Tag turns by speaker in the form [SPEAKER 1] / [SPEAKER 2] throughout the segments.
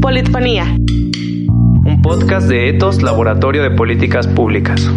[SPEAKER 1] Politfonía.
[SPEAKER 2] Un podcast de Etos Laboratorio de Políticas Públicas.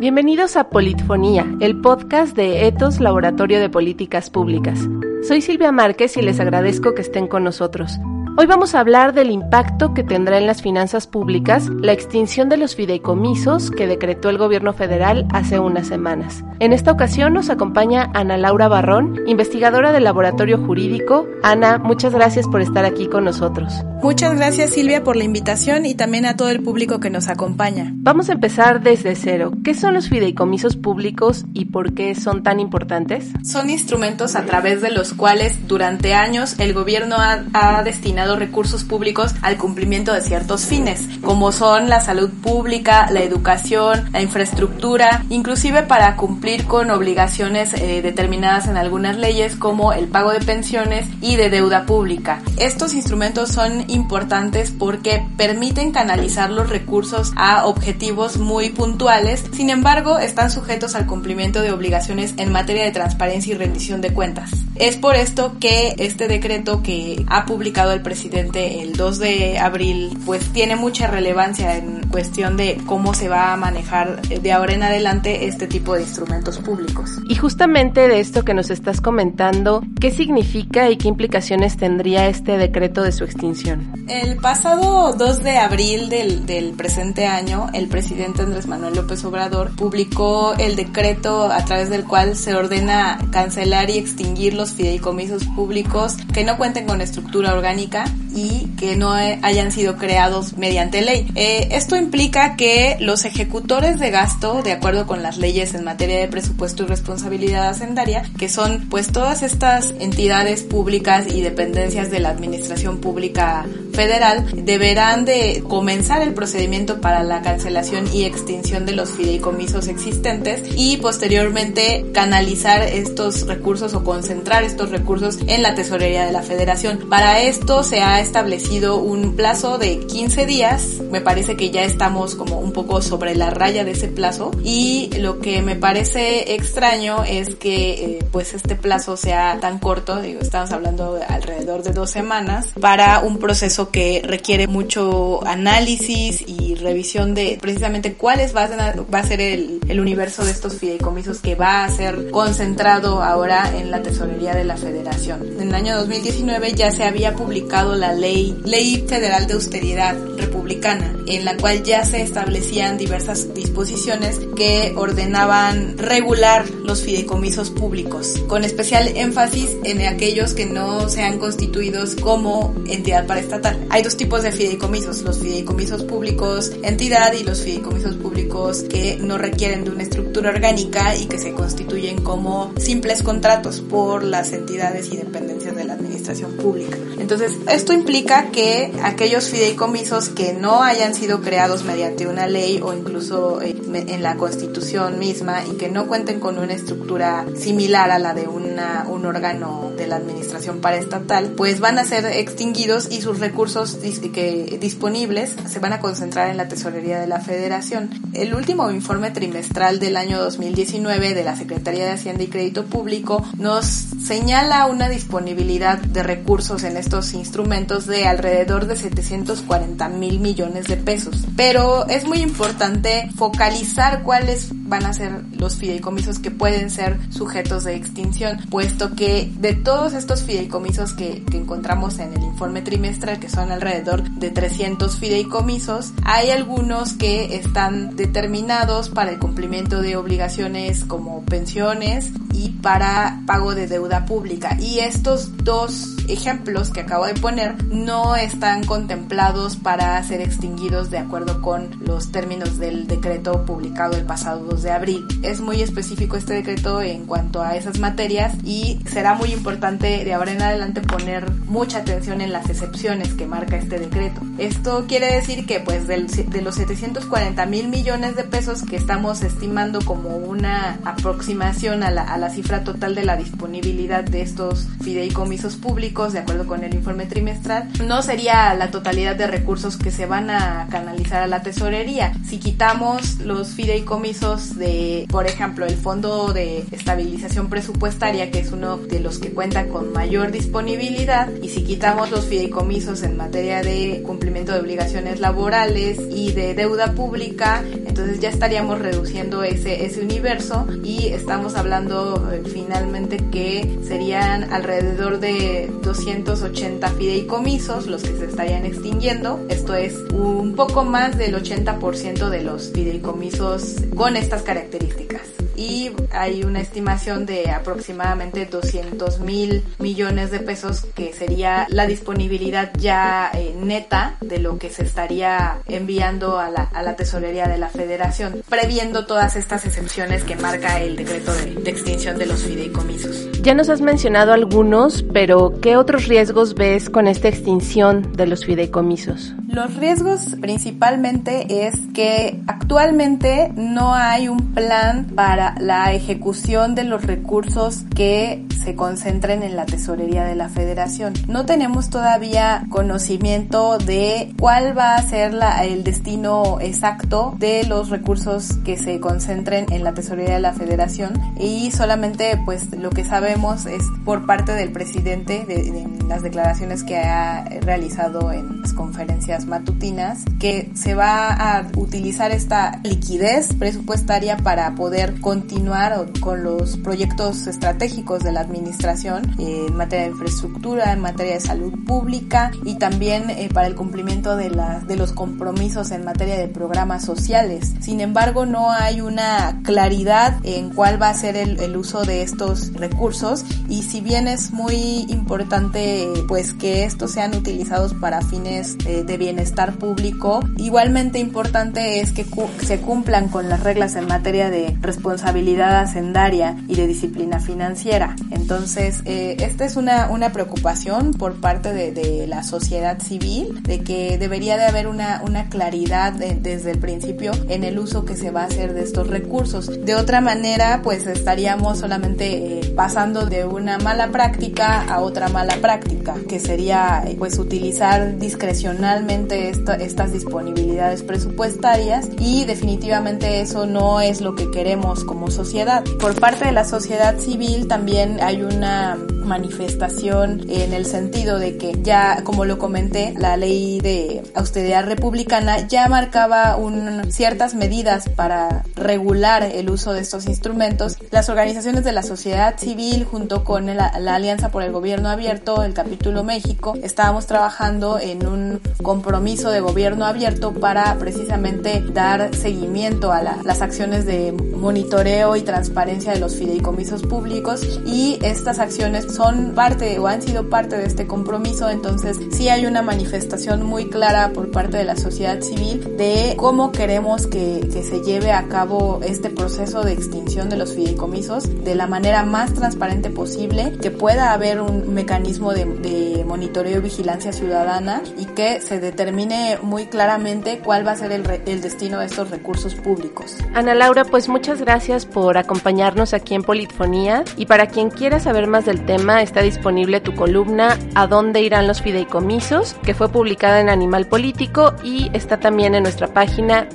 [SPEAKER 1] Bienvenidos a Politfonía, el podcast de Etos Laboratorio de Políticas Públicas. Soy Silvia Márquez y les agradezco que estén con nosotros. Hoy vamos a hablar del impacto que tendrá en las finanzas públicas la extinción de los fideicomisos que decretó el gobierno federal hace unas semanas. En esta ocasión nos acompaña Ana Laura Barrón, investigadora del Laboratorio Jurídico. Ana, muchas gracias por estar aquí con nosotros.
[SPEAKER 3] Muchas gracias Silvia por la invitación y también a todo el público que nos acompaña.
[SPEAKER 1] Vamos a empezar desde cero. ¿Qué son los fideicomisos públicos y por qué son tan importantes?
[SPEAKER 3] Son instrumentos a través de los cuales durante años el gobierno ha, ha destinado recursos públicos al cumplimiento de ciertos fines, como son la salud pública, la educación, la infraestructura, inclusive para cumplir con obligaciones eh, determinadas en algunas leyes como el pago de pensiones y de deuda pública. Estos instrumentos son importantes porque permiten canalizar los recursos a objetivos muy puntuales, sin embargo están sujetos al cumplimiento de obligaciones en materia de transparencia y rendición de cuentas. Es por esto que este decreto que ha publicado el presidente el 2 de abril, pues tiene mucha relevancia en cuestión de cómo se va a manejar de ahora en adelante este tipo de instrumentos públicos.
[SPEAKER 1] Y justamente de esto que nos estás comentando, ¿qué significa y qué implicaciones tendría este decreto de su extinción?
[SPEAKER 3] El pasado 2 de abril del, del presente año, el presidente Andrés Manuel López Obrador publicó el decreto a través del cual se ordena cancelar y extinguir los fideicomisos públicos que no cuenten con estructura orgánica y que no hayan sido creados mediante ley. Eh, esto implica que los ejecutores de gasto, de acuerdo con las leyes en materia de presupuesto y responsabilidad hacendaria, que son pues todas estas entidades públicas y dependencias de la administración pública federal, deberán de comenzar el procedimiento para la cancelación y extinción de los fideicomisos existentes y posteriormente canalizar estos recursos o concentrar estos recursos en la tesorería de la federación. Para esto se ha establecido un plazo de 15 días. Me parece que ya estamos como un poco sobre la raya de ese plazo y lo que me parece extraño es que eh, pues este plazo sea tan corto, digo, estamos hablando de alrededor de dos semanas para un proceso que requiere mucho análisis y revisión de precisamente cuáles va a, va a ser el, el universo de estos fideicomisos que va a ser concentrado ahora en la tesorería de la federación. En el año 2019 ya se había publicado la ley, ley federal de austeridad republicana, en la cual ya se establecían diversas disposiciones que ordenaban regular los fideicomisos públicos, con especial énfasis en aquellos que no sean constituidos como entidad paraestatal. Hay dos tipos de fideicomisos, los fideicomisos públicos entidad y los fideicomisos públicos que no requieren de una estructura orgánica y que se constituyen como simples contratos por las entidades y dependencias de la administración pública. Entonces, esto implica que aquellos fideicomisos que no hayan sido creados mediante una ley o incluso eh, en la constitución misma y que no cuenten con una estructura similar a la de una, un órgano de la administración paraestatal, pues van a ser extinguidos y sus recursos que, disponibles se van a concentrar en la tesorería de la federación. El último informe trimestral del año 2019 de la Secretaría de Hacienda y Crédito Público nos señala una disponibilidad de recursos en estos instrumentos de alrededor de 740 mil millones de pesos. Pero es muy importante focalizar cuáles van a ser los fideicomisos que pueden ser sujetos de extinción, puesto que de todos estos fideicomisos que, que encontramos en el informe trimestral, que son alrededor de 300 fideicomisos, hay algunos que están determinados para el cumplimiento de obligaciones como pensiones y para pago de deuda pública. Y estos dos ejemplos que acabo de poner no están contemplados para ser extinguidos de acuerdo con los términos del decreto publicado el pasado 2 de abril. Es muy específico este decreto en cuanto a esas materias y será muy importante de ahora en adelante poner mucha atención en las excepciones que marca este decreto. Esto quiere decir que pues de los 740 mil millones de pesos que estamos estimando como una aproximación a la, a la cifra total de la disponibilidad de estos fideicomisos públicos de acuerdo con el informe trimestral, no sería la totalidad de recursos que se van a canalizar a la tesorería. Si quitamos los fideicomisos de, por ejemplo, el Fondo de Estabilización Presupuestaria, que es uno de los que cuenta con mayor disponibilidad, y si quitamos los fideicomisos en materia de cumplimiento de obligaciones laborales y de deuda pública, entonces ya estaríamos reduciendo ese, ese universo y estamos hablando eh, finalmente que serían alrededor de 280 fideicomisos los que se estarían extinguiendo. Esto es un poco más del 80% de los fideicomisos con estas características y hay una estimación de aproximadamente 200 mil millones de pesos que sería la disponibilidad ya eh, neta de lo que se estaría enviando a la, a la, tesorería de la federación, previendo todas estas excepciones que marca el decreto de, de extinción de los fideicomisos.
[SPEAKER 1] Ya nos has mencionado algunos, pero ¿qué otros riesgos ves con esta extinción de los fideicomisos?
[SPEAKER 3] Los riesgos principalmente es que actualmente no hay un plan para la ejecución de los recursos que se concentren en la tesorería de la federación. No tenemos todavía conocimiento de cuál va a ser la, el destino exacto de los recursos que se concentren en la tesorería de la federación y solamente pues lo que sabemos es por parte del presidente de, de las declaraciones que ha realizado en las conferencias matutinas que se va a utilizar esta liquidez presupuestaria para poder continuar con los proyectos estratégicos de la administración eh, en materia de infraestructura, en materia de salud pública y también eh, para el cumplimiento de, la, de los compromisos en materia de programas sociales. Sin embargo, no hay una claridad en cuál va a ser el, uso de estos recursos y si bien es muy importante pues que estos sean utilizados para fines eh, de bienestar público, igualmente importante es que se cumplan con las reglas en materia de responsabilidad hacendaria y de disciplina financiera. Entonces, eh, esta es una, una preocupación por parte de, de, la sociedad civil, de que debería de haber una, una claridad de, desde el principio en el uso que se va a hacer de estos recursos. De otra manera, pues estaríamos solamente eh, pasando de una mala práctica a otra mala práctica, que sería pues utilizar discrecionalmente esta, estas disponibilidades presupuestarias y definitivamente eso no es lo que queremos como sociedad. Por parte de la sociedad civil también una manifestación en el sentido de que ya, como lo comenté, la ley de austeridad republicana ya marcaba un, ciertas medidas para regular el uso de estos instrumentos. Las organizaciones de la sociedad civil junto con la, la Alianza por el Gobierno Abierto, el capítulo México, estábamos trabajando en un compromiso de gobierno abierto para precisamente dar seguimiento a la, las acciones de monitoreo y transparencia de los fideicomisos públicos y estas acciones son parte o han sido parte de este compromiso, entonces sí hay una manifestación muy clara por parte de la sociedad civil de cómo queremos que, que se lleve a cabo este proceso de extinción de los fideicomisos de la manera más transparente posible, que pueda haber un mecanismo de, de monitoreo y vigilancia ciudadana y que se determine muy claramente cuál va a ser el, el destino de estos recursos públicos.
[SPEAKER 1] Ana Laura, pues muchas gracias por acompañarnos aquí en Politfonía y para quien quiera saber más del tema está disponible tu columna ¿A dónde irán los fideicomisos? que fue publicada en Animal Político y está también en nuestra página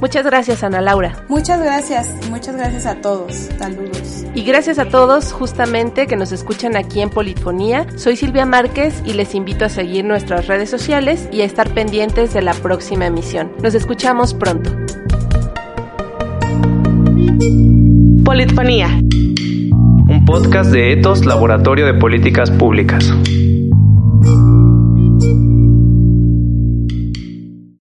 [SPEAKER 1] Muchas gracias Ana Laura.
[SPEAKER 3] Muchas gracias, muchas gracias a todos. Saludos.
[SPEAKER 1] Y gracias a todos justamente que nos escuchan aquí en Politfonía. Soy Silvia Márquez y les invito a seguir nuestras redes sociales y a estar pendientes de la próxima emisión. Nos escuchamos pronto.
[SPEAKER 2] Politfonía. Un podcast de Etos Laboratorio de Políticas Públicas.